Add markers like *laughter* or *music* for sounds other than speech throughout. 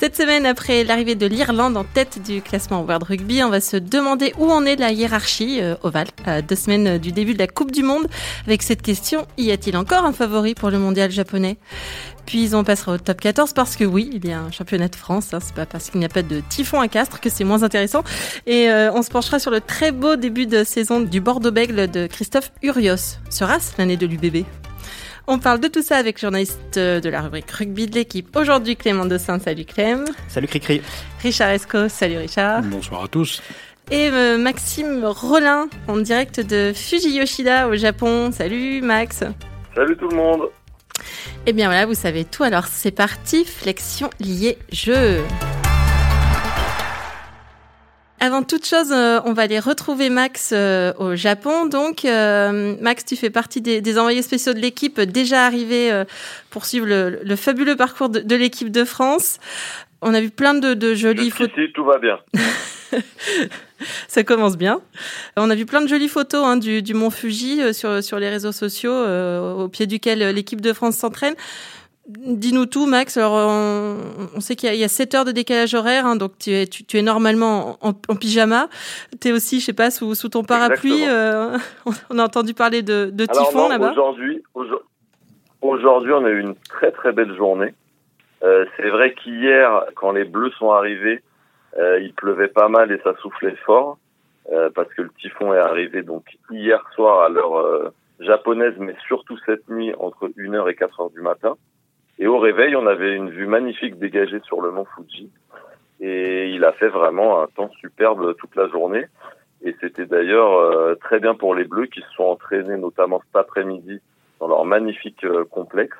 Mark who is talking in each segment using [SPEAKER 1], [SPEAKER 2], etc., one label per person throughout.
[SPEAKER 1] Cette semaine, après l'arrivée de l'Irlande en tête du classement World Rugby, on va se demander où en est la hiérarchie euh, ovale à deux semaines du début de la Coupe du Monde. Avec cette question, y a-t-il encore un favori pour le mondial japonais? Puis on passera au top 14 parce que oui, il y a un championnat de France. Hein, c'est pas parce qu'il n'y a pas de typhon à Castres que c'est moins intéressant. Et euh, on se penchera sur le très beau début de saison du Bordeaux-Bègle de Christophe Urios. Sera-ce l'année de l'UBB on parle de tout ça avec le journaliste de la rubrique rugby de l'équipe. Aujourd'hui, Clément Dossin. Salut Clem.
[SPEAKER 2] Salut Cricri.
[SPEAKER 1] Richard Esco. Salut Richard.
[SPEAKER 3] Bonsoir à tous.
[SPEAKER 1] Et euh, Maxime Rollin, en direct de Fuji Yoshida au Japon. Salut Max.
[SPEAKER 4] Salut tout le monde.
[SPEAKER 1] Et eh bien voilà, vous savez tout. Alors c'est parti, flexion liée jeu. Avant toute chose, euh, on va aller retrouver Max euh, au Japon. Donc, euh, Max, tu fais partie des, envoyés spéciaux de l'équipe déjà arrivés pour suivre le, fabuleux parcours de, l'équipe de France. On a vu plein de, de jolies photos.
[SPEAKER 4] Tout va bien. *laughs*
[SPEAKER 1] Ça commence bien. On a vu plein de jolies photos hein, du, du, mont Fuji sur, sur les réseaux sociaux, au pied duquel l'équipe de France s'entraîne. Dis-nous tout, Max. Alors, on, sait qu'il y, a 7 heures de décalage horaire, hein, donc tu es, tu, es normalement en, pyjama. Tu es aussi, je sais pas, sous, sous ton parapluie. Euh, on a entendu parler de, de typhon là-bas.
[SPEAKER 4] Aujourd'hui, aujourd'hui, on a eu une très très belle journée. Euh, c'est vrai qu'hier, quand les Bleus sont arrivés, euh, il pleuvait pas mal et ça soufflait fort parce que le typhon est arrivé donc hier soir à l'heure japonaise, mais surtout cette nuit entre 1h et 4h du matin. Et au réveil, on avait une vue magnifique dégagée sur le mont Fuji. Et il a fait vraiment un temps superbe toute la journée. Et c'était d'ailleurs euh, très bien pour les Bleus qui se sont entraînés notamment cet après-midi dans leur magnifique euh, complexe.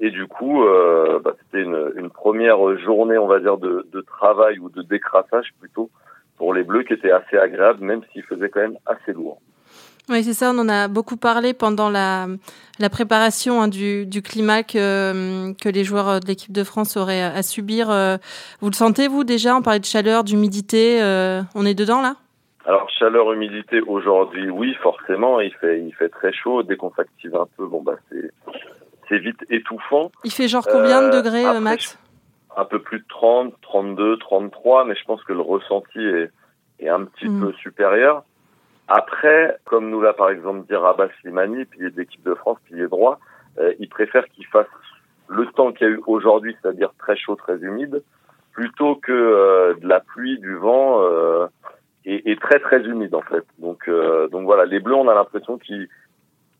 [SPEAKER 4] Et du coup, euh, bah, c'était une, une, première journée, on va dire, de, de travail ou de décrassage plutôt pour les Bleus qui était assez agréable, même s'il faisait quand même assez lourd.
[SPEAKER 1] Oui, c'est ça. On en a beaucoup parlé pendant la, la préparation hein, du, du, climat que, que les joueurs de l'équipe de France auraient à subir. Euh, vous le sentez, vous, déjà On parlait de chaleur, d'humidité. Euh, on est dedans, là?
[SPEAKER 4] Alors chaleur, humidité aujourd'hui, oui, forcément, il fait il fait très chaud. Dès qu'on s'active un peu, bon bah c'est c'est vite étouffant.
[SPEAKER 1] Il fait genre combien de euh, degrés, Max?
[SPEAKER 4] Un peu plus de 30, 32, 33, mais je pense que le ressenti est, est un petit hmm. peu supérieur. Après, comme nous l'a par exemple dit Rabat Slimani, pilier de l'équipe de France, pilier droit, euh, il préfère qu'il fasse le temps qu'il y a eu aujourd'hui, c'est-à-dire très chaud, très humide, plutôt que euh, de la pluie, du vent euh, et, et, très très humide en fait. Donc euh, donc voilà, les Bleus, on a l'impression qu'ils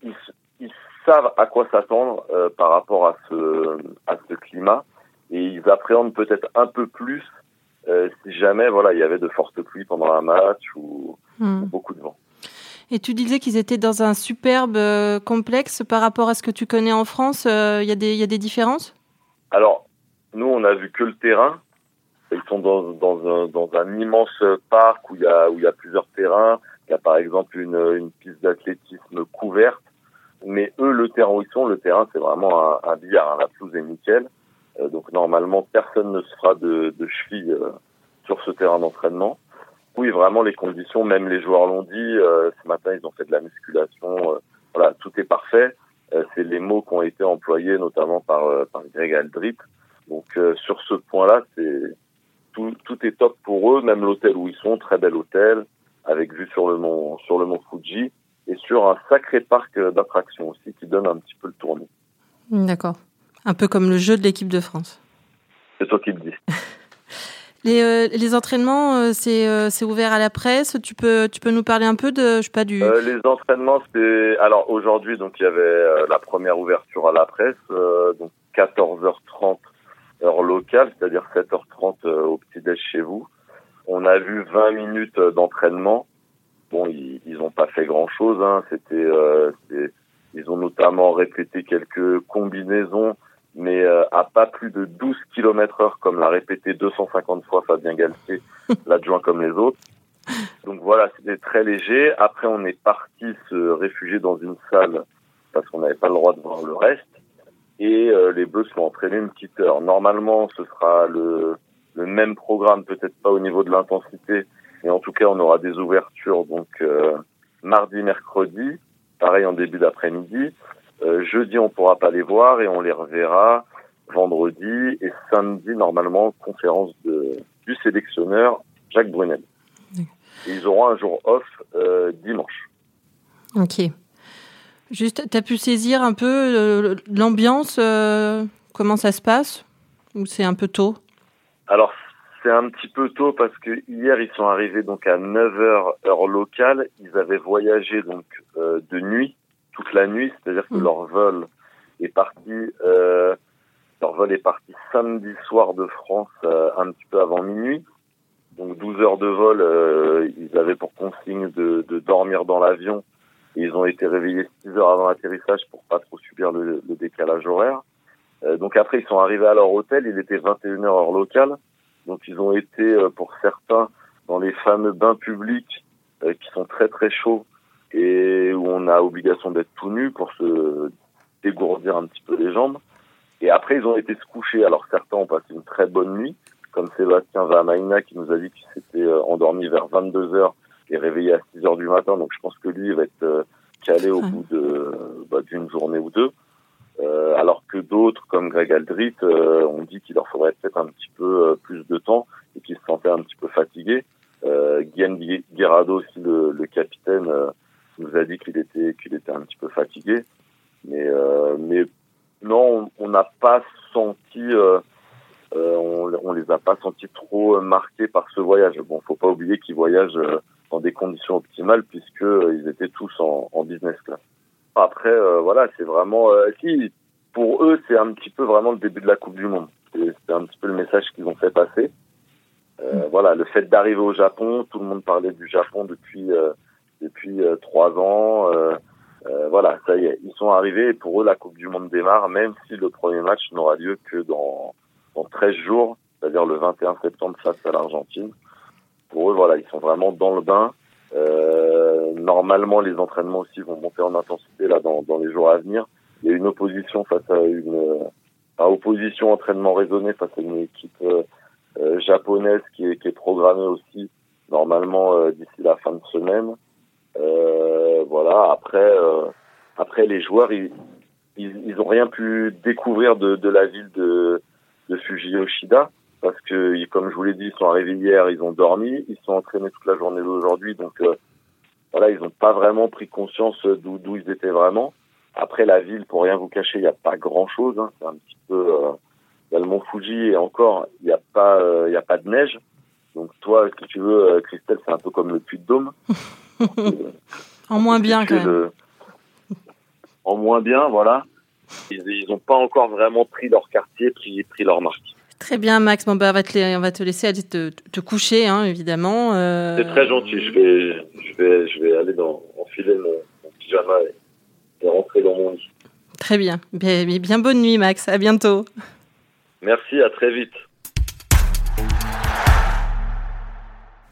[SPEAKER 4] ils, ils, savent à quoi s'attendre euh, par rapport à ce à ce climat et ils appréhendent peut-être un peu plus si jamais voilà il y avait de fortes pluies pendant un match ou Hmm. beaucoup de vent.
[SPEAKER 1] Et tu disais qu'ils étaient dans un superbe euh, complexe par rapport à ce que tu connais en France. Il euh, y, y, a des différences?
[SPEAKER 4] Alors, nous, on a vu que le terrain. Ils sont dans, dans, un, dans un immense parc où il y a, où il y a plusieurs terrains. Il y a par exemple une, une piste d'athlétisme couverte. Mais eux, le terrain où ils sont, le terrain, c'est vraiment un, un billard. Hein. La pelouse est nickel. Euh, donc normalement, personne ne se fera de, de cheville sur ce terrain d'entraînement. Oui, vraiment les conditions, même les joueurs l'ont dit. Euh, ce matin, ils ont fait de la musculation. Euh, voilà, tout est parfait. Euh, c'est les mots qui ont été employés, notamment par par Greg Aldrit. Donc sur ce point-là, tout est top pour eux. Même l'hôtel où ils sont, très bel hôtel, avec vue sur le mont sur le mont Fuji et sur un sacré parc d'attractions aussi qui donne un petit peu le tournis.
[SPEAKER 1] D'accord. Un peu comme le jeu de l'équipe de France.
[SPEAKER 4] C'est toi qui le dis.
[SPEAKER 1] Les, euh, les entraînements, euh, c'est euh, c'est ouvert à la presse. Tu peux tu peux nous parler un peu de je sais pas du.
[SPEAKER 4] les entraînements, c'est alors aujourd'hui donc il y avait la première ouverture à la presse donc 14h30 heure locale, c'est-à-dire 7h30 au petit déj chez vous. On a vu 20 minutes d'entraînement. Bon, ils ils ont pas fait grand chose. Hein. C'était ils ont notamment répété quelques combinaisons mais euh, à pas plus de 12 km heure, comme l'a répété 250 fois Fabien Galtier, *laughs* l'adjoint comme les autres. Donc voilà, c'était très léger. Après, on est parti se réfugier dans une salle parce qu'on n'avait pas le droit de voir le reste. Et euh, les Bleus sont entraînés une petite heure. Normalement, ce sera le, le même programme, peut-être pas au niveau de l'intensité, mais en tout cas, on aura des ouvertures. Donc, euh, mardi, mercredi, pareil en début d'après-midi. On pourra pas les voir et on les reverra vendredi et samedi, normalement, conférence de, du sélectionneur Jacques Brunel. ils auront un jour off dimanche.
[SPEAKER 1] Ok. Juste, tu as pu saisir un peu l'ambiance, comment ça se passe? Ou c'est un peu tôt?
[SPEAKER 4] Alors, c'est un petit peu tôt parce que hier ils sont arrivés donc à 9h heure locale. Ils avaient voyagé donc euh, de nuit toute la nuit, c'est-à-dire que mm. leur vol est parti euh, leur vol est parti samedi soir de France euh, un petit peu avant minuit. Donc 12 heures de vol, euh, ils avaient pour consigne de, de dormir dans l'avion. Ils ont été réveillés 6 heures avant l'atterrissage pour pas trop subir le, le décalage horaire. Euh, donc après ils sont arrivés à leur hôtel, il était 21 heures heure locale. Donc ils ont été euh, pour certains dans les fameux bains publics euh, qui sont très très chauds et où on a obligation d'être tout nu pour se dégourdir un petit peu les jambes. Et après ils ont été se coucher. Alors certains ont passé une très bonne nuit, comme Sébastien Vamaina qui nous a dit qu'il s'était euh, endormi vers 22 heures et réveillé à 6 heures du matin. Donc je pense que lui il va être calé au bout de bah, d'une journée ou deux. Euh, alors que d'autres, comme Greg Aldrit, euh, ont dit qu'il leur faudrait peut-être un petit peu euh, plus de temps et qu'ils se sentaient un petit peu fatigués. Euh, Guillaume Guerrado, aussi le, le capitaine, nous a dit qu'il était qu'il était un petit peu fatigué. Mais mais non, on n'a pas senti, on, on les a pas sentis trop marqués par ce voyage. Bon, faut pas oublier qu'ils voyagent dans des conditions optimales puisque ils étaient tous en, en business class. Après, euh, voilà, c'est vraiment... Euh, si, pour eux, c'est un petit peu vraiment le début de la Coupe du Monde. C'est un petit peu le message qu'ils ont fait passer. Euh, mm. Voilà, le fait d'arriver au Japon, tout le monde parlait du Japon depuis depuis trois ans. Voilà, ça y est, ils sont arrivés et pour eux, la Coupe du Monde démarre, même si le premier match n'aura lieu que dans, dans 13 jours, c'est-à-dire le 21 septembre face à l'Argentine. Pour eux, voilà, ils sont vraiment dans le bain. Euh, normalement, les entraînements aussi vont monter en intensité là dans, dans les jours à venir. Il y a une opposition face à une à opposition entraînement raisonné face à une équipe euh, euh, japonaise qui est, qui est programmée aussi normalement euh, d'ici la fin de semaine. Voilà. Après, après les joueurs, ils, ils, ils ont rien pu découvrir de, de la ville de, de parce que, comme je vous l'ai dit, ils sont arrivés hier, ils ont dormi, ils sont entraînés toute la journée d'aujourd'hui, donc euh, voilà, ils n'ont pas vraiment pris conscience d'où d'où ils étaient vraiment. Après, la ville, pour rien vous cacher, il n'y a pas grand-chose. Hein. c'est un petit peu, euh, il y a le mont Fuji et encore, il n'y a pas, euh, a pas de neige. Donc toi, si tu veux, Christelle, c'est un peu comme le Puy de Dôme. *laughs* *laughs*
[SPEAKER 1] en moins bien quand même.
[SPEAKER 4] En moins bien, voilà. Ils n'ont pas encore vraiment pris leur quartier, pris, pris leur marque.
[SPEAKER 1] Très bien, Max. Bon, bah, on, va te, on va te laisser aller te, te coucher, hein, évidemment.
[SPEAKER 4] Euh... C'est très gentil. Je vais, je vais, je vais aller dans, enfiler mon, mon pyjama et, et, rentrer dans mon lit.
[SPEAKER 1] Très bien. Bien, bien bonne nuit, Max. À bientôt.
[SPEAKER 4] Merci, à très vite.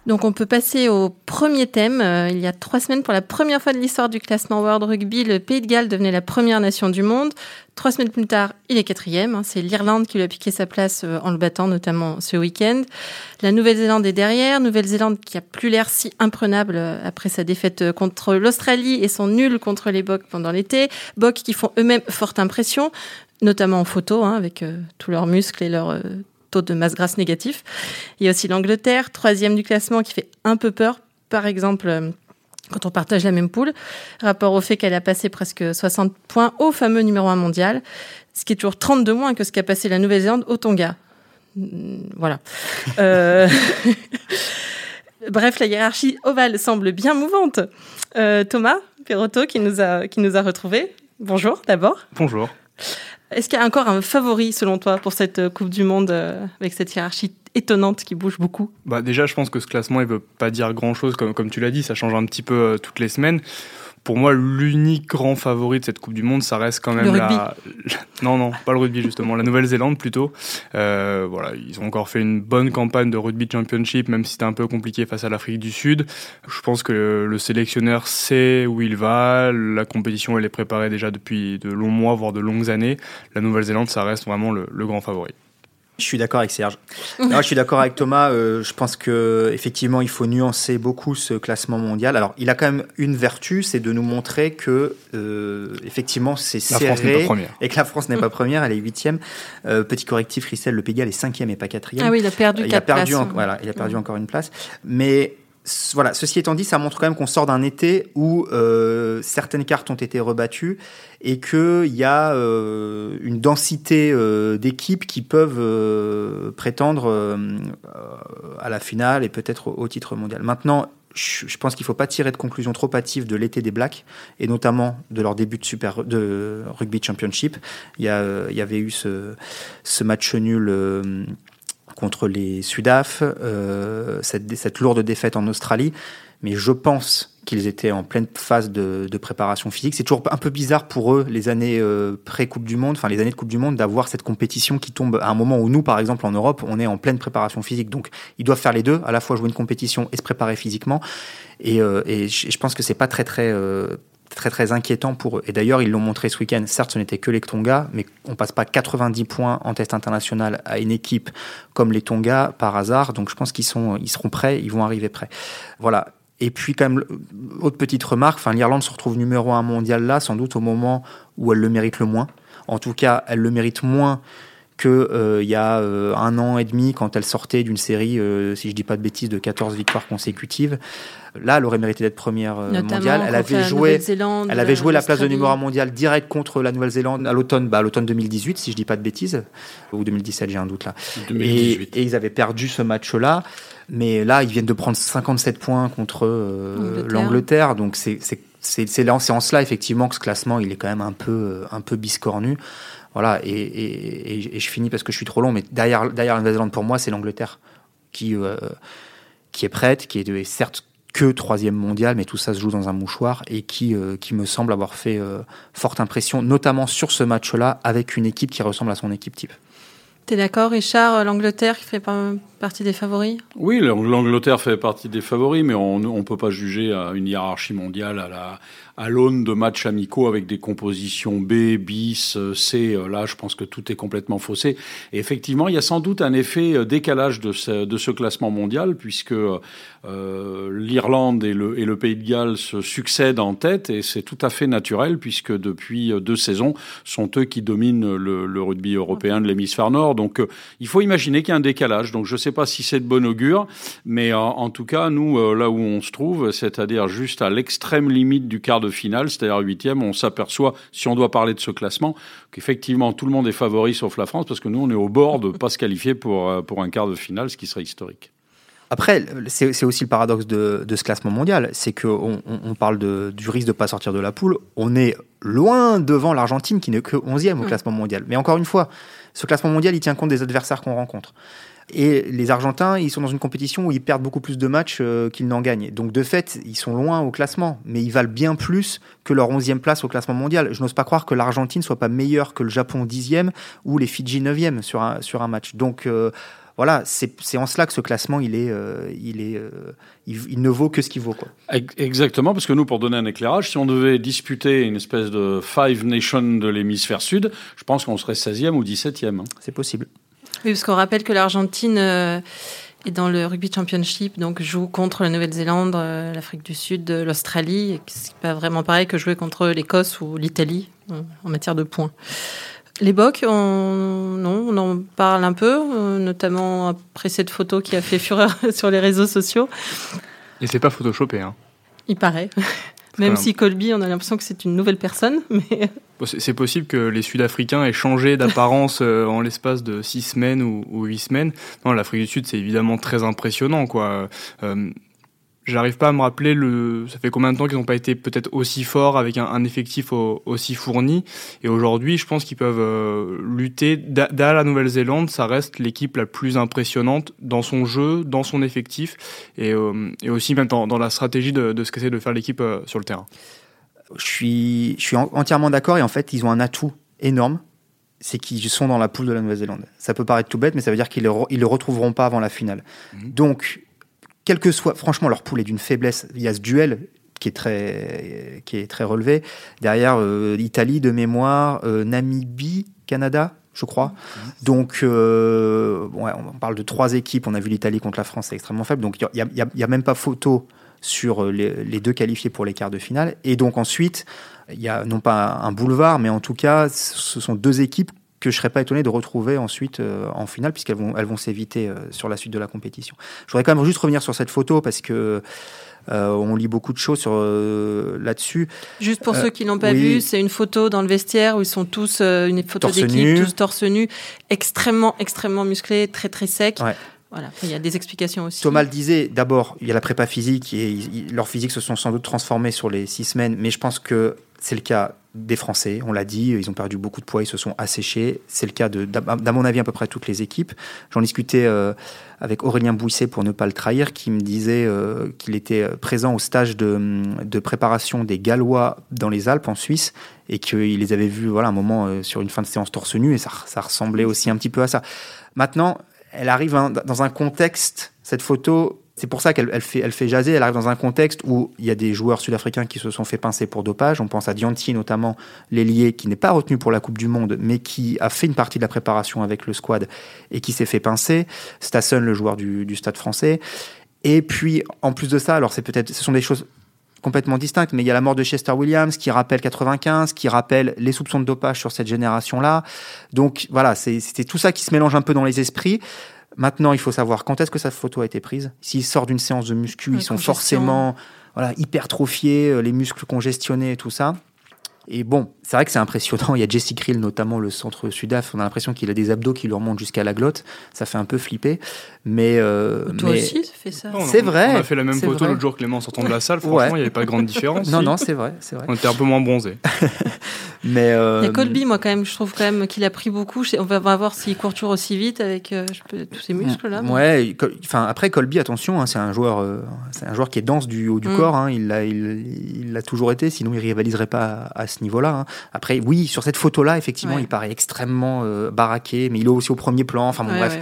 [SPEAKER 1] Donc on peut passer au premier thème. Euh, il y a trois semaines, pour la première fois de l'histoire du classement World Rugby, le Pays de Galles devenait la première nation du monde. Trois semaines plus tard, il est quatrième. Hein. C'est l'Irlande qui lui a piqué sa place euh, en le battant, notamment ce week-end. La Nouvelle-Zélande est derrière. Nouvelle-Zélande qui a plus l'air si imprenable euh, après sa défaite contre l'Australie et son nul contre les Bocs pendant l'été. Bocs qui font eux-mêmes forte impression notamment en photo, hein, avec tous leurs muscles et leurs de masse grasse négatif. Il y a aussi l'Angleterre, troisième du classement, qui fait un peu peur. Par exemple, euh, quand on partage la même poule, rapport au fait qu'elle a passé presque 60 points au fameux numéro 1 mondial, ce qui est toujours 32 moins que ce qu'a passé la Nouvelle-Zélande au Tonga. Hmm, voilà. *laughs* Euh, *laughs* bref, la hiérarchie ovale semble bien mouvante. Euh, Thomas Perotto qui nous a, qui nous a retrouvés. Bonjour d'abord.
[SPEAKER 2] Bonjour.
[SPEAKER 1] Est-ce qu'il y a encore un favori selon toi pour cette euh, Coupe du Monde euh, avec cette hiérarchie étonnante qui bouge beaucoup?
[SPEAKER 2] Bah Déjà, je pense que ce classement, il veut pas dire grand-chose, comme, comme tu l'as dit, ça change un petit peu euh, toutes les semaines pour moi, l'unique grand favori de cette Coupe du Monde, ça reste quand même
[SPEAKER 1] la. *laughs*
[SPEAKER 2] Non, non, pas le rugby justement, la Nouvelle-Zélande plutôt. Euh, voilà, ils ont encore fait une bonne campagne de rugby championship, même si c'était un peu compliqué face à l'Afrique du Sud. Je pense que le sélectionneur sait où il va. La compétition, elle est préparée déjà depuis de longs mois, voire de longues années. La Nouvelle-Zélande, ça reste vraiment le, le grand favori.
[SPEAKER 3] Je suis d'accord avec Serge. je suis d'accord avec Thomas. Euh, je pense que effectivement, il faut nuancer beaucoup ce classement mondial. Alors, il a quand même une vertu, c'est de nous montrer que euh, effectivement, c'est serré et que la France n'est pas première. Elle est huitième. Euh, petit correctif, Christelle, le Pays est cinquième et pas quatrième.
[SPEAKER 1] Ah oui, il a perdu.
[SPEAKER 3] Il a perdu, voilà, il a perdu encore une place. Mais voilà, ceci étant dit, ça montre quand même qu'on sort d'un été où euh, certaines cartes ont été rebattues et qu'il y a euh, une densité euh, d'équipes qui peuvent prétendre à la finale et peut-être au, titre mondial. Maintenant, je, pense qu'il ne faut pas tirer de conclusions trop hâtives de l'été des Blacks et notamment de leur début de, rugby championship. Il y, avait eu ce match nul contre les Sudaf, euh, cette, cette, lourde défaite en Australie. Mais je pense qu'ils étaient en pleine phase de, de préparation physique. C'est toujours un peu bizarre pour eux, les années euh, pré-Coupe du Monde, enfin les années de Coupe du Monde, d'avoir cette compétition qui tombe à un moment où nous, par exemple, en Europe, on est en pleine préparation physique. Donc, ils doivent faire les deux, à la fois jouer une compétition et se préparer physiquement. Et, euh, et je pense que c'est pas très, très euh, très très inquiétant pour eux. Et d'ailleurs, ils l'ont montré ce week-end. Certes, ce n'était que les Tonga, mais on passe pas 90 points en test international à une équipe comme les Tonga par hasard. Donc, je pense qu'ils sont, ils seront prêts, ils vont arriver prêts. Voilà. Et puis, quand même, autre petite remarque, enfin, l'Irlande se retrouve numéro un mondial là, sans doute au moment où elle le mérite le moins. En tout cas, elle le mérite moins qu'il euh, y a euh, un an et demi quand elle sortait d'une série, euh, si je dis pas de bêtises, de 14 victoires consécutives. Là, elle aurait mérité d'être première mondiale. Elle avait joué, elle avait joué la place de numéro 1 mondial direct contre la Nouvelle-Zélande à l'automne, bah, l'automne 2018, si je dis pas de bêtises, ou 2017, j'ai un doute là. Et, ils avaient perdu ce match-là. Mais là, ils viennent de prendre 57 points contre l'Angleterre. Donc, c'est c'est en cela, effectivement, que ce classement, il est quand même un peu, un peu biscornu. Voilà, et, je finis parce que je suis trop long, mais derrière, derrière la Nouvelle-Zélande, pour moi, c'est l'Angleterre qui, euh, qui est prête, qui est, certes que troisième mondial, mais tout ça se joue dans un mouchoir et qui, euh, qui me semble avoir fait euh, forte impression, notamment sur ce match-là, avec une équipe qui ressemble à son équipe type.
[SPEAKER 1] T'es d'accord, Richard L'Angleterre qui fait partie des favoris?
[SPEAKER 5] Oui, l'Angleterre fait partie des favoris, mais on ne peut pas juger à une hiérarchie mondiale à la, à l'aune de matchs amicaux avec des compositions B, bis, C. Euh, là, je pense que tout est complètement faussé. Et effectivement, il y a sans doute un effet euh, décalage de ce, de ce classement mondial, puisque euh, l'Irlande et le, et le Pays de Galles se succèdent en tête, et c'est tout à fait naturel, puisque depuis deux saisons, sont eux qui dominent le rugby européen de l'hémisphère nord. Donc, il faut imaginer qu'il y a un décalage. Donc, je ne sais pas si c'est de bon augure, mais en, en tout cas, nous, là où on se trouve, c'est-à-dire juste à l'extrême limite du quart de finale, c'est-à-dire huitième, on s'aperçoit, si on doit parler de ce classement, qu'effectivement tout le monde est favori sauf la France, parce que nous on est au bord de pas se qualifier pour, euh, pour un quart de finale, ce qui serait historique.
[SPEAKER 3] Après, c'est aussi le paradoxe de, ce classement mondial, c'est qu'on on parle de, du risque de ne pas sortir de la poule. On est loin devant l'Argentine qui n'est que 11e au classement mondial. Mais encore une fois, ce classement mondial, il tient compte des adversaires qu'on rencontre. Et les Argentins, ils sont dans une compétition où ils perdent beaucoup plus de matchs euh, qu'ils n'en gagnent. Donc de fait, ils sont loin au classement, mais ils valent bien plus que leur 11e place au classement mondial. Je n'ose pas croire que l'Argentine soit pas meilleure que le Japon 10e ou les Fidji 9e sur un, sur un match. Donc euh, voilà, c'est en cela que ce classement, il, est, euh, il, est, il, ne vaut que ce qu'il vaut. Quoi.
[SPEAKER 5] Exactement, parce que nous, pour donner un éclairage, si on devait disputer une espèce de Five Nations de l'hémisphère sud, je pense qu'on serait 16e ou 17e. Hein.
[SPEAKER 3] C'est possible.
[SPEAKER 1] Oui, parce qu'on rappelle que l'Argentine euh, est dans le Rugby Championship, donc joue contre la Nouvelle-Zélande, euh, l'Afrique du Sud, l'Australie, ce n'est pas vraiment pareil que jouer contre l'Écosse ou l'Italie en matière de points. Les bocs, on, non, on en parle un peu, euh, notamment après cette photo qui a fait fureur *laughs* sur les réseaux sociaux.
[SPEAKER 2] Et c'est pas photoshopé, hein.
[SPEAKER 1] Il paraît. *laughs* Même si Colby, on a l'impression que c'est une nouvelle personne. *laughs* Mais...
[SPEAKER 2] C'est possible que les Sud-Africains aient changé d'apparence euh, en l'espace de six semaines ou, huit semaines. Non, l'Afrique du Sud, c'est évidemment très impressionnant. quoi. Euh, J'arrive pas à me rappeler le, ça fait combien de temps qu'ils n'ont pas été peut-être aussi forts avec un, effectif aussi fourni. Et aujourd'hui, je pense qu'ils peuvent euh, lutter. Derrière la Nouvelle-Zélande, ça reste l'équipe la plus impressionnante dans son jeu, dans son effectif, et, euh, et aussi même dans, la stratégie de, de ce qu'essaie de faire l'équipe euh, sur le terrain.
[SPEAKER 3] Je suis, je suis entièrement d'accord. Et en fait, ils ont un atout énorme c'est qu'ils sont dans la poule de la Nouvelle-Zélande. Ça peut paraître tout bête, mais ça veut dire qu'ils ne le, le retrouveront pas avant la finale. Mmh. Donc, quel que soit, franchement, leur poule est d'une faiblesse. Il y a ce duel qui est très, qui est très relevé. Derrière, euh, Italie de mémoire, euh, Namibie, Canada, je crois. Donc, euh, ouais, on parle de trois équipes. On a vu l'Italie contre la France, c'est extrêmement faible. Donc, il n'y a, même pas photo sur les, deux qualifiés pour les quarts de finale. Et donc, ensuite, il y a non pas un boulevard, mais en tout cas, ce sont deux équipes que je serais pas étonné de retrouver ensuite euh, en finale, puisqu'elles vont, elles vont s'éviter euh, sur la suite de la compétition. Je voudrais quand même juste revenir sur cette photo, parce que euh, on lit beaucoup de choses sur là-dessus.
[SPEAKER 1] Juste pour ceux qui l'ont pas vu, c'est une photo dans le vestiaire où ils sont tous une photo d'équipe, tous torse nu, extrêmement extrêmement musclés, très très secs. Voilà, il y a des explications aussi.
[SPEAKER 3] Thomas le disait, d'abord, il y a la prépa physique et leurs physiques se sont sans doute transformés sur les six semaines, mais je pense que c'est le cas des Français, on l'a dit, ils ont perdu beaucoup de poids, ils se sont asséchés. C'est le cas, de, d'à mon avis, à peu près toutes les équipes. J'en discutais euh, avec Aurélien Bouisset pour ne pas le trahir, qui me disait euh, qu'il était présent au stage de, de, préparation des Gallois dans les Alpes, en Suisse, et qu'il les avait vus voilà, un moment euh, sur une fin de séance torse nu, et ça, ça ressemblait aussi un petit peu à ça. Maintenant, elle arrive dans un contexte, cette photo, c'est pour ça qu'elle fait, jaser. Elle arrive dans un contexte où il y a des joueurs sud-africains qui se sont fait pincer pour dopage. On pense à Dianti, notamment l'ailier, qui n'est pas retenu pour la Coupe du Monde, mais qui a fait une partie de la préparation avec le squad et qui s'est fait pincer. Stasson, le joueur du, Stade français. Et puis, en plus de ça, alors c'est peut-être, ce sont des choses complètement distinctes, mais il y a la mort de Chester Williams qui rappelle 95, qui rappelle les soupçons de dopage sur cette génération-là. Donc voilà, c'est tout ça qui se mélange un peu dans les esprits. Maintenant, il faut savoir quand est-ce que sa photo a été prise. S'il sort d'une séance de muscu, ils sont forcément voilà, hypertrophiés, euh, les muscles congestionnés et tout ça. Et bon, c'est vrai que c'est impressionnant. Il y a Jesse Krill, notamment le centre Sudaf. On a l'impression qu'il a des abdos qui lui remontent jusqu'à la glotte. Ça fait un peu flipper. Mais. Euh,
[SPEAKER 1] Toi aussi, ça fait ça.
[SPEAKER 3] C'est vrai.
[SPEAKER 2] On a fait la même photo l'autre jour, Clément, en sortant de la salle. Franchement, il n'y avait pas de grande différence. *laughs*
[SPEAKER 3] non, non, c'est vrai, c'est vrai.
[SPEAKER 2] On était un peu moins bronzés. *laughs*
[SPEAKER 3] mais. Euh,
[SPEAKER 1] il y a Colby, moi, quand même. Je trouve quand même qu'il a pris beaucoup. On va voir s'il court toujours aussi vite avec euh, tous ces muscles-là.
[SPEAKER 3] Ouais. Enfin, après, Colby, attention, hein, c'est un joueur, c'est un joueur qui est dense du haut du mm. corps. Hein. il l'a, il, l'a toujours été. Sinon, il rivaliserait pas à, ce niveau-là. Hein. Après, oui, sur cette photo-là, effectivement, il paraît extrêmement euh, baraqué, mais il est aussi au premier plan. Enfin bon, bref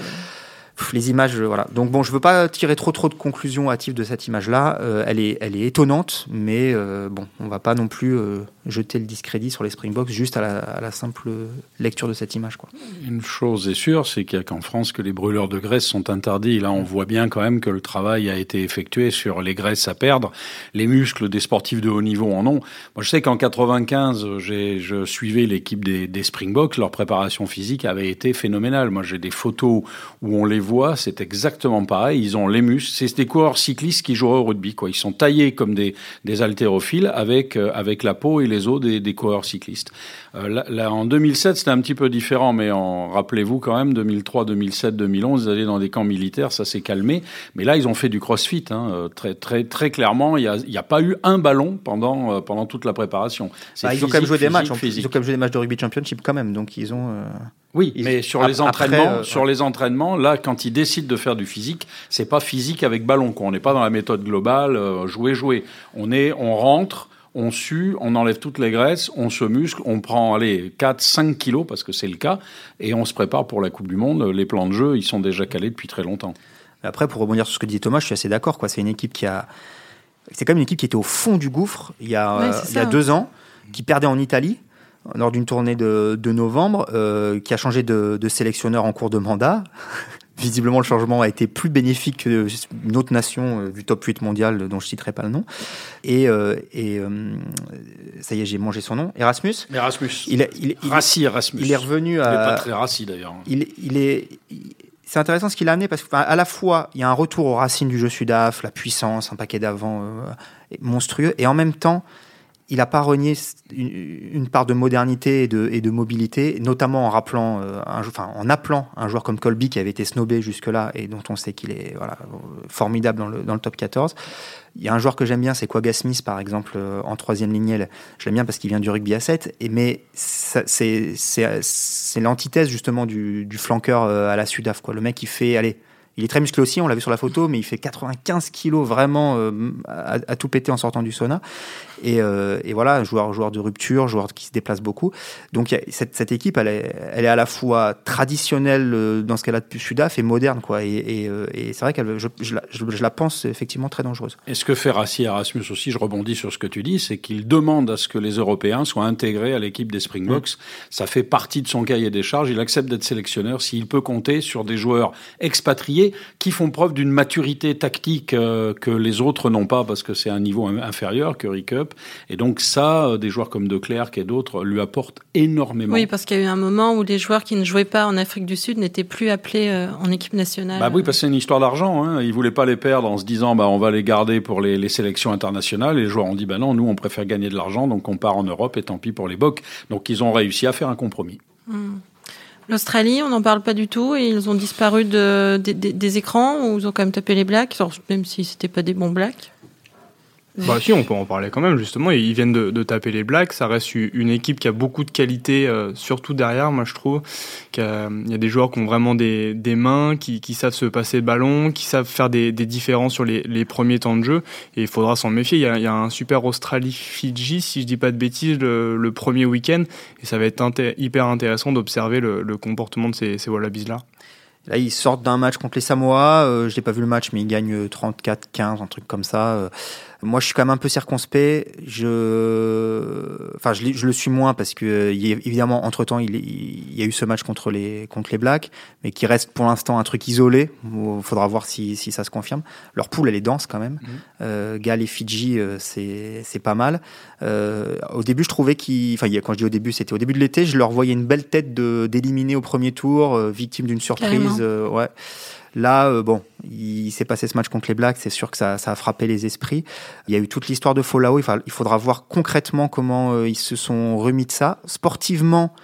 [SPEAKER 3] les images, euh, voilà. Donc bon, je veux pas tirer trop trop de conclusions hâtives de cette image-là. Euh, elle est, elle est étonnante, mais euh, bon, on va pas non plus jeter le discrédit sur les Springboks juste à la, simple lecture de cette image, quoi.
[SPEAKER 5] Une chose est sûre, c'est qu'il a qu'en France que les brûleurs de graisse sont interdits. Là, on voit bien quand même que le travail a été effectué sur les graisses à perdre. Les muscles des sportifs de haut niveau en ont. Moi, je sais qu'en 95, j'ai, je suivais l'équipe des, des Springboks. Leur préparation physique avait été phénoménale. Moi, j'ai des photos où on les voit, c'est exactement pareil. Ils ont les muscles. C'est des coureurs cyclistes qui jouent au rugby. Quoi. Ils sont taillés comme des, des haltérophiles avec, euh, avec la peau et les os des, des coureurs cyclistes. Euh, là, en 2007, c'était un petit peu différent, mais rappelez-vous quand même, 2003, 2007, 2011, ils allaient dans des camps militaires, ça s'est calmé. Mais là, ils ont fait du crossfit. Hein, euh, très, très, très clairement, il n'y a, a, pas eu un ballon pendant, pendant toute la préparation.
[SPEAKER 3] Bah, ils ont quand même joué des matchs. Ils ont quand même joué des matchs de rugby championship quand même. Donc ils ont.
[SPEAKER 5] Oui, mais sur les entraînements, sur les entraînements, là, quand ils décident de faire du physique, c'est pas physique avec ballon. Quoi. On n'est pas dans la méthode globale, euh, jouer, jouer. On est, on rentre, on sue, on enlève toutes les graisses, on se muscle, on prend allez 4 5 kilos parce que c'est le cas et on se prépare pour la Coupe du monde. Les plans de jeu, ils sont déjà calés depuis très longtemps.
[SPEAKER 3] Après pour rebondir sur ce que dit Thomas, je suis assez d'accord quoi, c'est une équipe qui a c'est comme une équipe qui était au fond du gouffre il y a il y a deux ans, qui perdait en Italie lors d'une tournée de, novembre, euh, qui a changé de, sélectionneur en cours de mandat. *laughs* Visiblement, le changement a été plus bénéfique qu'une autre nation euh, du top 8 mondial dont je citerai pas le nom. Et, euh, et ça y est, j'ai mangé son nom. Erasmus.
[SPEAKER 5] Erasmus.
[SPEAKER 3] Il, il,
[SPEAKER 5] Rassi Erasmus.
[SPEAKER 3] Il est revenu à.
[SPEAKER 5] Il n'est pas très Rassi d'ailleurs.
[SPEAKER 3] Il, il est. C'est intéressant ce qu'il a amené parce qu'à la fois, il y a un retour aux racines du jeu sudaf, la puissance, un paquet d'avant monstrueux, et en même temps, il n'a pas renié une, part de modernité et de, mobilité, notamment en rappelant, euh, en appelant un joueur comme Colby qui avait été snobé jusque-là et dont on sait qu'il est formidable dans le, top 14. Il y a un joueur que j'aime bien, c'est Quagga Smith par exemple euh, en troisième ligne. Je l'aime bien parce qu'il vient du rugby à 7, et, mais c'est l'antithèse justement du, du, flanqueur euh, à la Sudaf. Quoi. Le mec qui fait, allez, Il est très musclé aussi, on l'a vu sur la photo, mais il fait 95 kilos vraiment euh, à, à, tout péter en sortant du sauna. Et, euh, et, voilà, joueur, joueur de rupture, joueur qui se déplace beaucoup. Donc cette, cette, équipe, elle est, elle est à la fois traditionnelle euh, dans ce qu'elle a de Sudaf et moderne, quoi. Et, et, euh, et c'est vrai qu'elle, je, je, je, je, la pense effectivement très dangereuse.
[SPEAKER 5] Et ce que fait Rassi Erasmus aussi, je rebondis sur ce que tu dis, c'est qu'il demande à ce que les Européens soient intégrés à l'équipe des Springboks. Mmh. Ça fait partie de son cahier des charges. Il accepte d'être sélectionneur s'il peut compter sur des joueurs expatriés qui font preuve d'une maturité tactique euh, que les autres n'ont pas parce que c'est un niveau inférieur, Curry Cup. Et donc ça, euh, des joueurs comme De Klerk et d'autres lui apportent énormément.
[SPEAKER 1] Oui, parce qu'il y a eu un moment où les joueurs qui ne jouaient pas en Afrique du Sud n'étaient plus appelés euh, en équipe nationale.
[SPEAKER 5] Bah oui, parce que c'est une histoire d'argent. Hein. Ils voulaient pas les perdre en se disant bah on va les garder pour les, les sélections internationales. Et les joueurs ont dit bah non, nous on préfère gagner de l'argent, donc on part en Europe et tant pis pour les bocs. Donc ils ont réussi à faire un compromis.
[SPEAKER 1] Hum. L'Australie, on n'en parle pas du tout et ils ont disparu de, des écrans ou ils ont quand même tapé les blacks, même si c'était pas des bons blacks.
[SPEAKER 2] Bah si, on peut en parler quand même, justement. Ils viennent de, taper les Blacks. Ça reste une équipe qui a beaucoup de qualité, euh, surtout derrière, moi je trouve. Il y a des joueurs qui ont vraiment des, des mains, qui, savent se passer ballon, qui savent faire des, des différences sur les, les, premiers temps de jeu. Et il faudra s'en méfier. Il y, a, un super Australie-Fidji, si je dis pas de bêtises, le, le premier week-end. Et ça va être hyper intéressant d'observer le, le, comportement de ces, ces Wallabies-là.
[SPEAKER 3] Là, ils sortent d'un match contre les Samoa. Euh, je n'ai pas vu le match, mais ils gagnent 34-15, un truc comme ça. Euh, moi, je suis quand même un peu circonspect. Je, enfin, je, je le suis moins parce que évidemment, entre temps, il, il, y a eu ce match contre les contre les Blacks, mais qui reste pour l'instant un truc isolé. Il faudra voir si, si ça se confirme. Leur poule, elle est dense quand même. Mmh. Euh, Galles et Fidji, euh, c'est c'est pas mal. Euh, au début, je trouvais qu'ils, enfin, quand je dis au début, c'était au début de l'été, je leur voyais une belle tête de d'éliminer au premier tour, euh, victime d'une surprise. Euh, ouais. Là, euh, bon, il s'est passé ce match contre les Blacks, c'est sûr que ça, ça, a frappé les esprits. Il y a eu toute l'histoire de Fallout, il faudra voir concrètement comment euh, ils se sont remis de ça. Sportivement,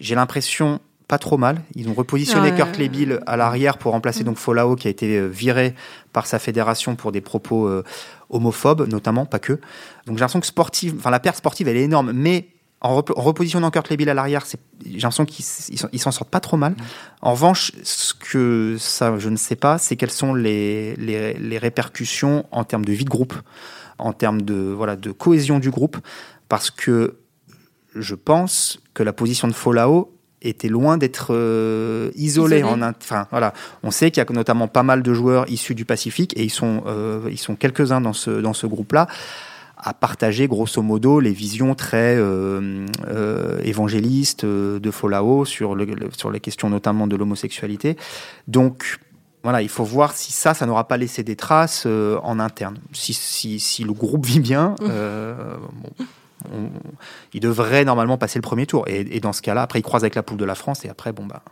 [SPEAKER 3] j'ai l'impression pas trop mal. Ils ont repositionné ouais. Kurt Lebill à l'arrière pour remplacer donc Fallout qui a été euh, viré par sa fédération pour des propos euh, homophobes, notamment, pas que. Donc j'ai l'impression que sportive, enfin la perte sportive, elle est énorme, mais en, rep en repositionnant Kurt Lebill à l'arrière, j'ai l'impression qu'ils s'en sortent pas trop mal. En revanche, ce que ça, je ne sais pas, c'est quelles sont les, les, les, répercussions en termes de vie de groupe, en termes de, voilà, de cohésion du groupe, parce que je pense que la position de Fallout était loin d'être euh, isolé. En, enfin, voilà. On sait qu'il y a notamment pas mal de joueurs issus du Pacifique et ils sont, euh, ils sont quelques-uns dans ce, dans ce groupe-là à partager grosso modo les visions très euh, euh, évangélistes de Fallout sur, le, sur les questions notamment de l'homosexualité. Donc voilà, il faut voir si ça, ça n'aura pas laissé des traces euh, en interne. Si, si, si, le groupe vit bien, *laughs* euh, bon, on, il devrait normalement passer le premier tour. Et, et dans ce cas-là, après, il croise avec la poule de la France et après, bon bah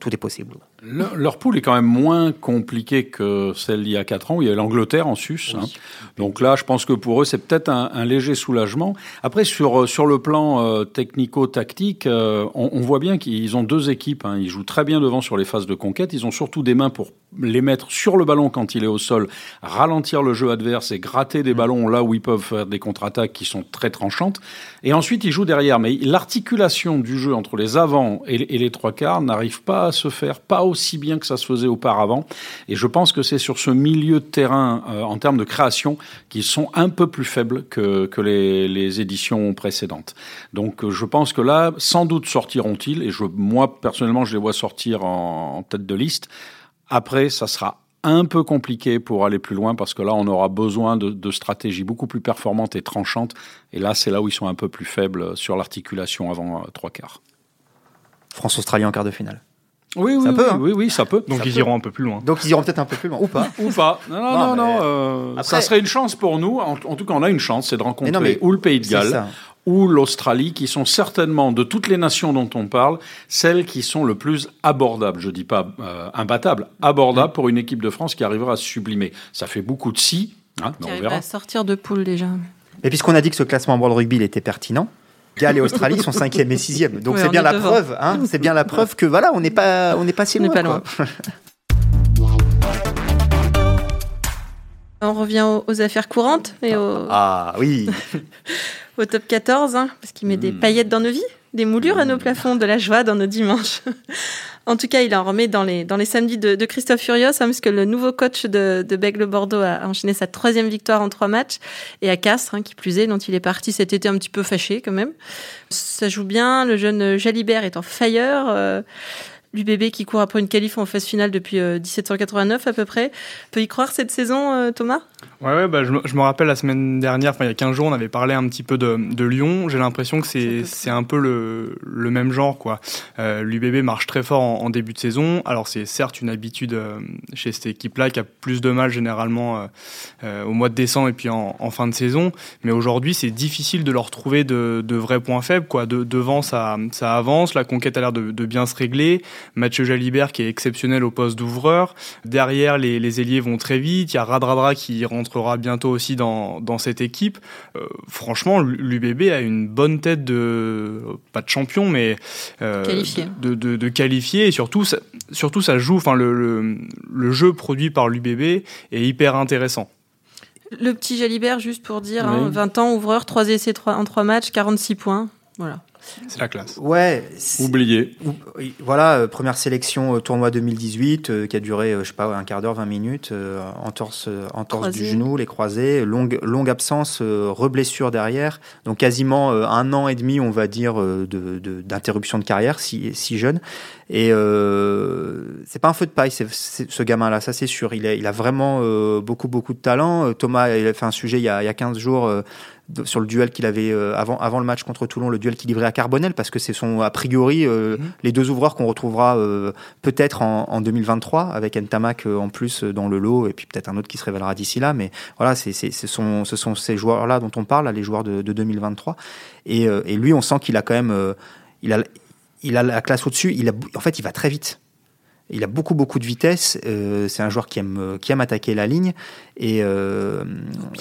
[SPEAKER 3] tout est possible.
[SPEAKER 5] Le, leur poule est quand même moins compliquée que celle d'il y a 4 ans, où il y a l'Angleterre en sus. Oui. Hein. Donc là, je pense que pour eux, c'est peut-être un, un, léger soulagement. Après, sur, sur le plan euh, technico-tactique, euh, on, on, voit bien qu'ils ont deux équipes. Hein. Ils jouent très bien devant sur les phases de conquête. Ils ont surtout des mains pour les mettre sur le ballon quand il est au sol, ralentir le jeu adverse et gratter des ballons là où ils peuvent faire des contre-attaques qui sont très tranchantes. Et ensuite, ils jouent derrière. Mais l'articulation du jeu entre les avants et, et les trois quarts n'arrive pas se faire, pas aussi bien que ça se faisait auparavant. Et je pense que c'est sur ce milieu de terrain, euh, en termes de création, qu'ils sont un peu plus faibles que, que les, éditions précédentes. Donc euh, je pense que là, sans doute sortiront-ils, et je, moi personnellement, je les vois sortir en, en tête de liste. Après, ça sera un peu compliqué pour aller plus loin parce que là, on aura besoin de, de stratégies beaucoup plus performantes et tranchantes. Et là, c'est là où ils sont un peu plus faibles sur l'articulation avant euh, trois quarts.
[SPEAKER 3] France-Australie en quart de finale.
[SPEAKER 5] Oui, oui,
[SPEAKER 3] ça
[SPEAKER 5] oui,
[SPEAKER 3] peut, hein.
[SPEAKER 5] oui, oui, ça peut.
[SPEAKER 2] Donc
[SPEAKER 5] ça
[SPEAKER 2] ils
[SPEAKER 5] peut.
[SPEAKER 2] iront un peu plus loin.
[SPEAKER 3] Donc ils iront peut-être un peu plus loin, ou pas.
[SPEAKER 5] ou pas. *laughs* Non, non, non, non. non euh, Après... Ça serait une chance pour nous. En, en, tout cas, on a une chance, c'est de rencontrer non, mais ou le Pays de Galles ou l'Australie, qui sont certainement, de toutes les nations dont on parle, celles qui sont le plus abordables. Je dis pas euh, imbattables, abordables mmh. pour une équipe de France qui arrivera à se sublimer. Ça fait beaucoup de si, hein,
[SPEAKER 1] mais on verra. à sortir de poule déjà.
[SPEAKER 3] Et puisqu'on a dit que ce classement en World Rugby il était pertinent, Galles et Australie sont cinquième et sixième. Donc c'est bien la devant. preuve, hein, c'est bien la preuve que voilà, on n'est pas, on n'est pas si loin.
[SPEAKER 1] On pas loin. on revient aux, aux, affaires courantes et au.
[SPEAKER 3] Ah oui. *laughs*
[SPEAKER 1] au top 14, hein, parce qu'il met mmh. des paillettes dans nos vies. Des moulures à nos plafonds, de la joie dans nos dimanches. *laughs* en tout cas, il en remet dans les, dans les samedis de, Christophe Furios, hein, parce que le nouveau coach de, de Bègle Bordeaux a enchaîné sa troisième victoire en trois matchs. Et à Castres, hein, qui plus est, dont il est parti cet été un petit peu fâché quand même. Ça joue bien, le jeune Jalibert est en fire. Euh, L'UBB qui court après une qualif en phase finale depuis 1789 euh, à peu près. Peut y croire cette saison, euh, Thomas?
[SPEAKER 2] Ouais, ouais bah, je, me rappelle la semaine dernière, enfin il y a 15 jours, on avait parlé un petit peu de, de Lyon. J'ai l'impression que c'est un peu le, le, même genre. quoi. Euh, L'UBB marche très fort en, début de saison. Alors c'est certes une habitude euh, chez cette équipe-là qui a plus de mal généralement euh, euh, au mois de décembre et puis en, en fin de saison. Mais aujourd'hui, c'est difficile de leur trouver de, de, vrais points faibles. Quoi. De, devant, ça, ça avance. La conquête a l'air de, de, bien se régler. Mathieu Jalibert qui est exceptionnel au poste d'ouvreur. Derrière, les, les ailiers vont très vite. Il y a Radradra qui rentre rentrera bientôt aussi dans, dans cette équipe. Euh, franchement, l'UBB a une bonne tête de, pas de champion, mais
[SPEAKER 1] euh,
[SPEAKER 2] de, de, de, qualifié. Et surtout, ça, surtout, ça joue, enfin, le, le, le jeu produit par l'UBB est hyper intéressant.
[SPEAKER 1] Le petit Jalibert, juste pour dire, 20 hein, ans, ouvreur, 3 essais 3, en 3 matchs, 46 points. Voilà.
[SPEAKER 2] C'est la classe.
[SPEAKER 3] Ouais.
[SPEAKER 5] Oublié.
[SPEAKER 3] Voilà, euh, première sélection au tournoi 2018 euh, qui a duré, euh, je sais pas, un quart d'heure, 20 minutes, entorse, entorse du genou, les croisés, longue, longue absence, reblessure derrière. Donc quasiment un an et demi, on va dire, d'interruption de, de, carrière, si, si jeune. Et c'est pas un feu de paille, ce gamin-là, ça c'est sûr. Il a, il a vraiment beaucoup, beaucoup de talent. Thomas, il a fait un sujet il y a, il y a 15 jours sur le duel qu'il avait euh, avant, avant le match contre Toulon, le duel qu'il livrait à Carbonel, parce que ce sont a priori euh, mhm. les deux ouvreurs qu'on retrouvera euh, peut-être en, en, 2023, avec Ntamak en plus dans le lot, et puis peut-être un autre qui se révélera d'ici là. Mais voilà, c'est, ce, sont, ce sont ces joueurs-là dont on parle, les joueurs de, de 2023. Et, et, lui, on sent qu'il a quand même. il, a, il a la classe au-dessus. Il a, en fait, il va très vite. Il a beaucoup beaucoup de vitesse. Euh, c'est un joueur qui aime qui aime attaquer la ligne et, euh,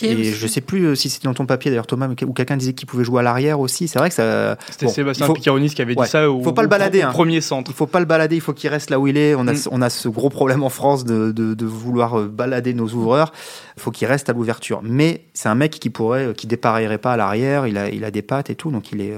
[SPEAKER 3] et je sais plus euh, si c'était dans ton papier d'ailleurs Thomas ou quelqu'un disait qu'il pouvait jouer à l'arrière aussi. C'est vrai que ça.
[SPEAKER 2] C'était Sébastien Picaronis qui avait dit ça. Au,
[SPEAKER 3] faut pas le balader.
[SPEAKER 2] Au,
[SPEAKER 3] hein.
[SPEAKER 2] premier centre.
[SPEAKER 3] Il faut pas le balader. Il faut qu'il reste là où il est. On a mm. on a ce gros problème en France de, de, de vouloir euh, balader nos ouvreurs. Il faut qu'il reste à l'ouverture. Mais c'est un mec qui pourrait qui dépareillerait pas à l'arrière. Il a il a des pattes et tout donc il est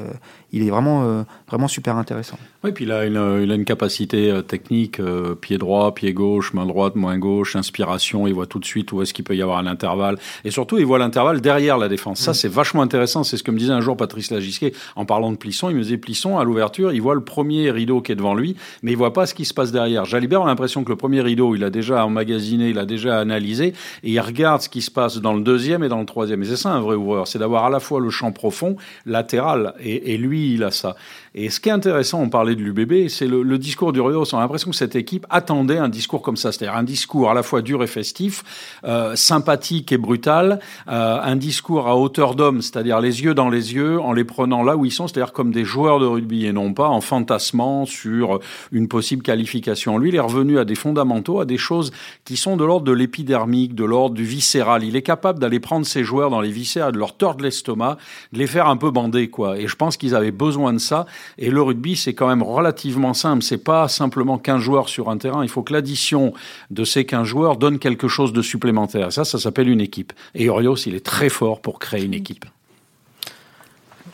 [SPEAKER 3] il est vraiment vraiment super intéressant.
[SPEAKER 5] Oui puis il a une, il a une capacité technique euh, pied droit, pied gauche, main droite, main gauche, inspiration, il voit tout de suite où est-ce qu'il peut y avoir un intervalle. Et surtout, il voit l'intervalle derrière la défense. Ça, mm. c'est vachement intéressant. C'est ce que me disait un jour Patrice Lagisquet en parlant de Plisson. Il me disait Plisson, à l'ouverture, il voit le premier rideau qui est devant lui, mais il voit pas ce qui se passe derrière. Jalibert a l'impression que le premier rideau, il a déjà emmagasiné, il a déjà analysé, et il regarde ce qui se passe dans le deuxième et dans le troisième. Et c'est ça un vrai ouvreur, c'est d'avoir à la fois le champ profond, latéral, et, et lui, il a ça. Et ce qui est intéressant, on parlait de l'UBB, c'est le, discours du Rio. On a l'impression que cette équipe attendait un discours comme ça, c'est-à-dire un discours à la fois dur et festif, euh, sympathique et brutal, euh, un discours à hauteur d'homme, c'est-à-dire les yeux dans les yeux, en les prenant là où ils sont, c'est-à-dire comme des joueurs de rugby et non pas en fantasmant sur une possible qualification. Lui, il est revenu à des fondamentaux, à des choses qui sont de l'ordre de l'épidermique, de l'ordre du viscéral. Il est capable d'aller prendre ses joueurs dans les viscères, de leur tordre l'estomac, de les faire un peu bander, quoi. Et je pense qu'ils avaient besoin de ça. Et le rugby, c'est quand même relativement simple. C'est pas simplement 15 joueurs sur un terrain. Il faut que l'addition de ces 15 joueurs donne quelque chose de supplémentaire. Ça, ça s'appelle une équipe. Et Orios, il est très fort pour créer une équipe.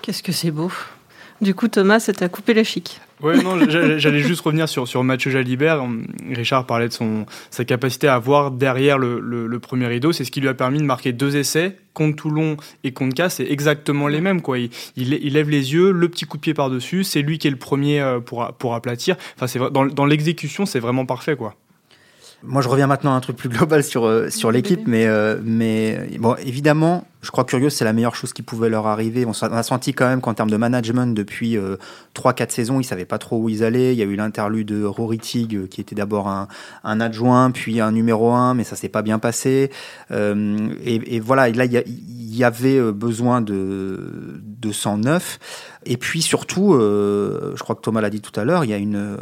[SPEAKER 1] Qu'est-ce que c'est beau. Du coup, Thomas, ça t'a coupé la chic.
[SPEAKER 2] Oui, non, j'allais juste revenir sur, sur Mathieu Jalibert. Richard parlait de son, sa capacité à voir derrière le, le, premier rideau. C'est ce qui lui a permis de marquer deux essais contre Toulon et contre Casse. C'est exactement les mêmes. Quoi. Il, il, lève les yeux, le petit coup de pied par-dessus. C'est lui qui est le premier euh, pour, pour aplatir. Enfin, dans, dans l'exécution, c'est vraiment parfait. quoi.
[SPEAKER 3] Moi, je reviens maintenant à un truc plus global sur, euh, sur l'équipe, mais, euh, mais bon, évidemment, je crois Curieux, c'est la meilleure chose qui pouvait leur arriver. On a senti quand même qu'en termes de management, depuis euh, 3-4 saisons, ils savaient pas trop où ils allaient. Il y a eu l'interlude de Rory Tig, euh, qui était d'abord un, un, adjoint, puis un numéro 1, mais ça s'est pas bien passé. Euh, et, et, voilà, là, il y, y, avait besoin de, de 109. Et puis surtout, je crois que Thomas l'a dit tout à l'heure, il y a une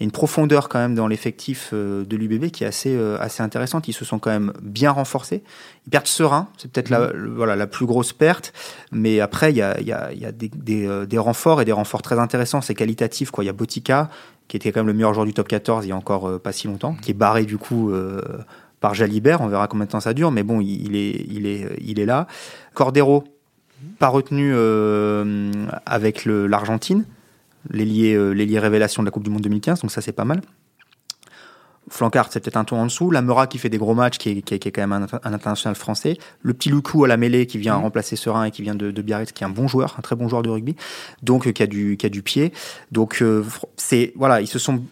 [SPEAKER 3] y a une profondeur quand même dans l'effectif euh, de l'UBB qui est assez, euh, assez intéressante. Ils se sont quand même bien renforcés. Ils perdent serein, c'est peut-être la, mhm. voilà, la plus grosse perte. Mais après, il y a, il y a, y a des, des, euh, des, renforts et des renforts très intéressants. C'est qualitatif. Quoi. Il y a Botica, qui était quand même le meilleur joueur du top 14 il y a encore pas si longtemps, qui est barré du coup par Jalibert. On verra combien de temps ça dure, mais bon, il est, il est, il est là. Cordero, pas retenu avec l'Argentine l'ailier l'ailier révélation de la Coupe du Monde 2015, donc ça c'est pas mal. Flancard, c'est peut-être un ton en dessous. La Meura qui fait des gros matchs, qui est, qui est, qui est quand même un, international français. Le petit Loukou à la mêlée qui vient mmh. remplacer Serein et qui vient de, de, Biarritz, qui est un bon joueur, un très bon joueur de rugby. Donc, qui a du, qui a du pied. Donc, c'est, voilà, ils se sont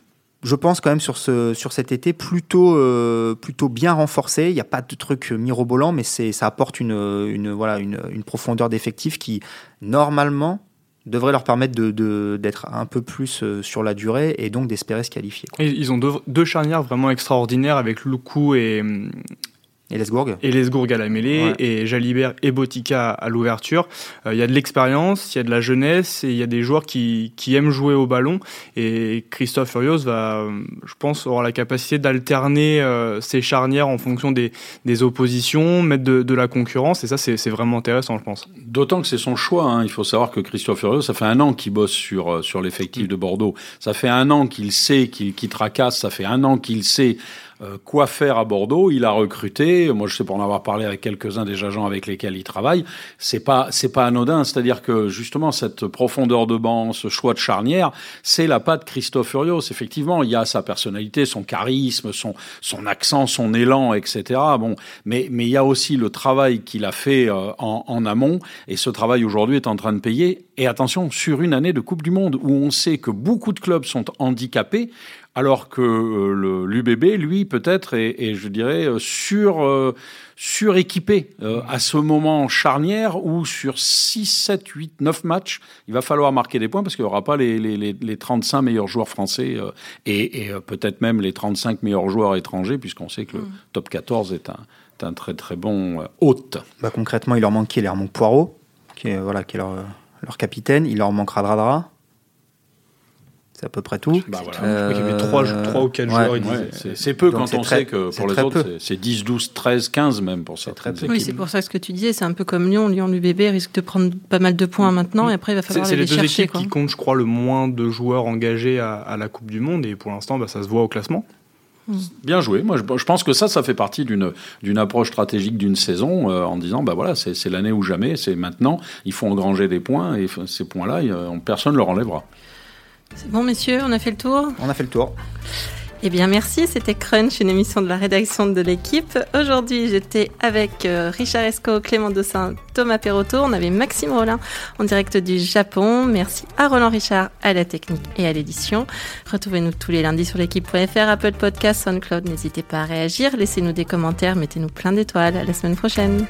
[SPEAKER 3] je pense quand même sur ce sur cet été plutôt euh, plutôt bien renforcé. Il n'y a pas de truc mirobolant, mais c'est ça apporte une, une voilà une, une profondeur d'effectif qui normalement devrait leur permettre de, d'être un peu plus euh, sur la durée et donc d'espérer se qualifier.
[SPEAKER 2] Ils ont deux, deux, charnières vraiment extraordinaires avec Luku et,
[SPEAKER 3] et Lesgourg.
[SPEAKER 2] Et Lesgourg à la mêlée, et Jalibert et Botica à l'ouverture. Euh, il y a de l'expérience, il y a de la jeunesse, et il y a des joueurs qui, qui aiment jouer au ballon. Et Christophe Furios va, je pense, avoir la capacité d'alterner euh, ses charnières en fonction des, des oppositions, mettre de, de, la concurrence, et ça, c'est vraiment intéressant, je pense.
[SPEAKER 5] D'autant que c'est son choix. Hein. Il faut savoir que Christophe Furios, ça fait un an qu'il bosse sur, euh, sur l'effectif mm. de Bordeaux. Ça fait un an qu'il sait qu'il tracasse, ça fait un an qu'il sait euh, quoi faire à Bordeaux? Il a recruté. Moi, je sais pour en avoir parlé avec quelques-uns des agents avec lesquels il travaille. C'est pas, c'est pas anodin. C'est-à-dire que justement cette profondeur de banc, ce choix de charnière, c'est la patte Christophe Furios. Effectivement, il y a sa personnalité, son charisme, son, son accent, son élan, etc. Bon, mais, mais il y a aussi le travail qu'il a fait euh, en, en amont. Et ce travail aujourd'hui est en train de payer. Et attention, sur une année de Coupe du Monde où on sait que beaucoup de clubs sont handicapés, alors que euh, l'UBB, lui, peut-être, est, je dirais, euh, sur, euh, suréquipé à ce moment charnière où sur 6, 7, 8, 9 matchs, il va falloir marquer des points parce qu'il n'y aura pas les, les, les, 35 meilleurs joueurs français et, et peut-être même les 35 meilleurs joueurs étrangers, puisqu'on sait que le mm. top 14 est un, un très très bon hôte.
[SPEAKER 3] Bah, concrètement, il leur manque qui? Il leur manque Poirot, qui est, voilà, qui est leur, leur capitaine. Il leur manquera Dradra c'est à peu près tout.
[SPEAKER 2] Bah voilà. euh, je crois qu'il y avait 3, 3 ou 4 joueurs. Ouais,
[SPEAKER 5] c'est peu quand on très, sait que pour les autres, c'est 10, 12, 13, 15 même pour ça.
[SPEAKER 1] Oui, c'est pour ça que ce que tu disais, c'est un peu comme Lyon. Lyon, l'UBB risque de prendre pas mal de points maintenant et après il va falloir
[SPEAKER 2] les,
[SPEAKER 1] les
[SPEAKER 2] chercher.
[SPEAKER 1] C'est
[SPEAKER 2] les deux équipes qui comptent, je crois, le moins de joueurs engagés à, à la Coupe du Monde et pour l'instant, bah, ça se voit au classement.
[SPEAKER 5] Bien joué. Moi, je, pense que ça, ça fait partie d'une d'une approche stratégique d'une saison euh, en disant, bah voilà, c'est l'année ou jamais, c'est maintenant. Il faut engranger des points et ces points-là, personne ne leur enlèvera.
[SPEAKER 1] C'est bon, messieurs, on a fait le tour
[SPEAKER 3] On a fait le tour.
[SPEAKER 1] Eh bien, merci. C'était Crunch, une émission de la rédaction de l'équipe. Aujourd'hui, j'étais avec euh, Richard Esco, Clément Dossin, Thomas Perotto. On avait Maxime Rollin en direct du Japon. Merci à Roland Richard, à la technique et à l'édition. Retrouvez-nous tous les lundis sur l'équipe.fr, Apple Podcast, SoundCloud. N'hésitez pas à réagir. Laissez-nous des commentaires. Mettez-nous plein d'étoiles. À la semaine prochaine.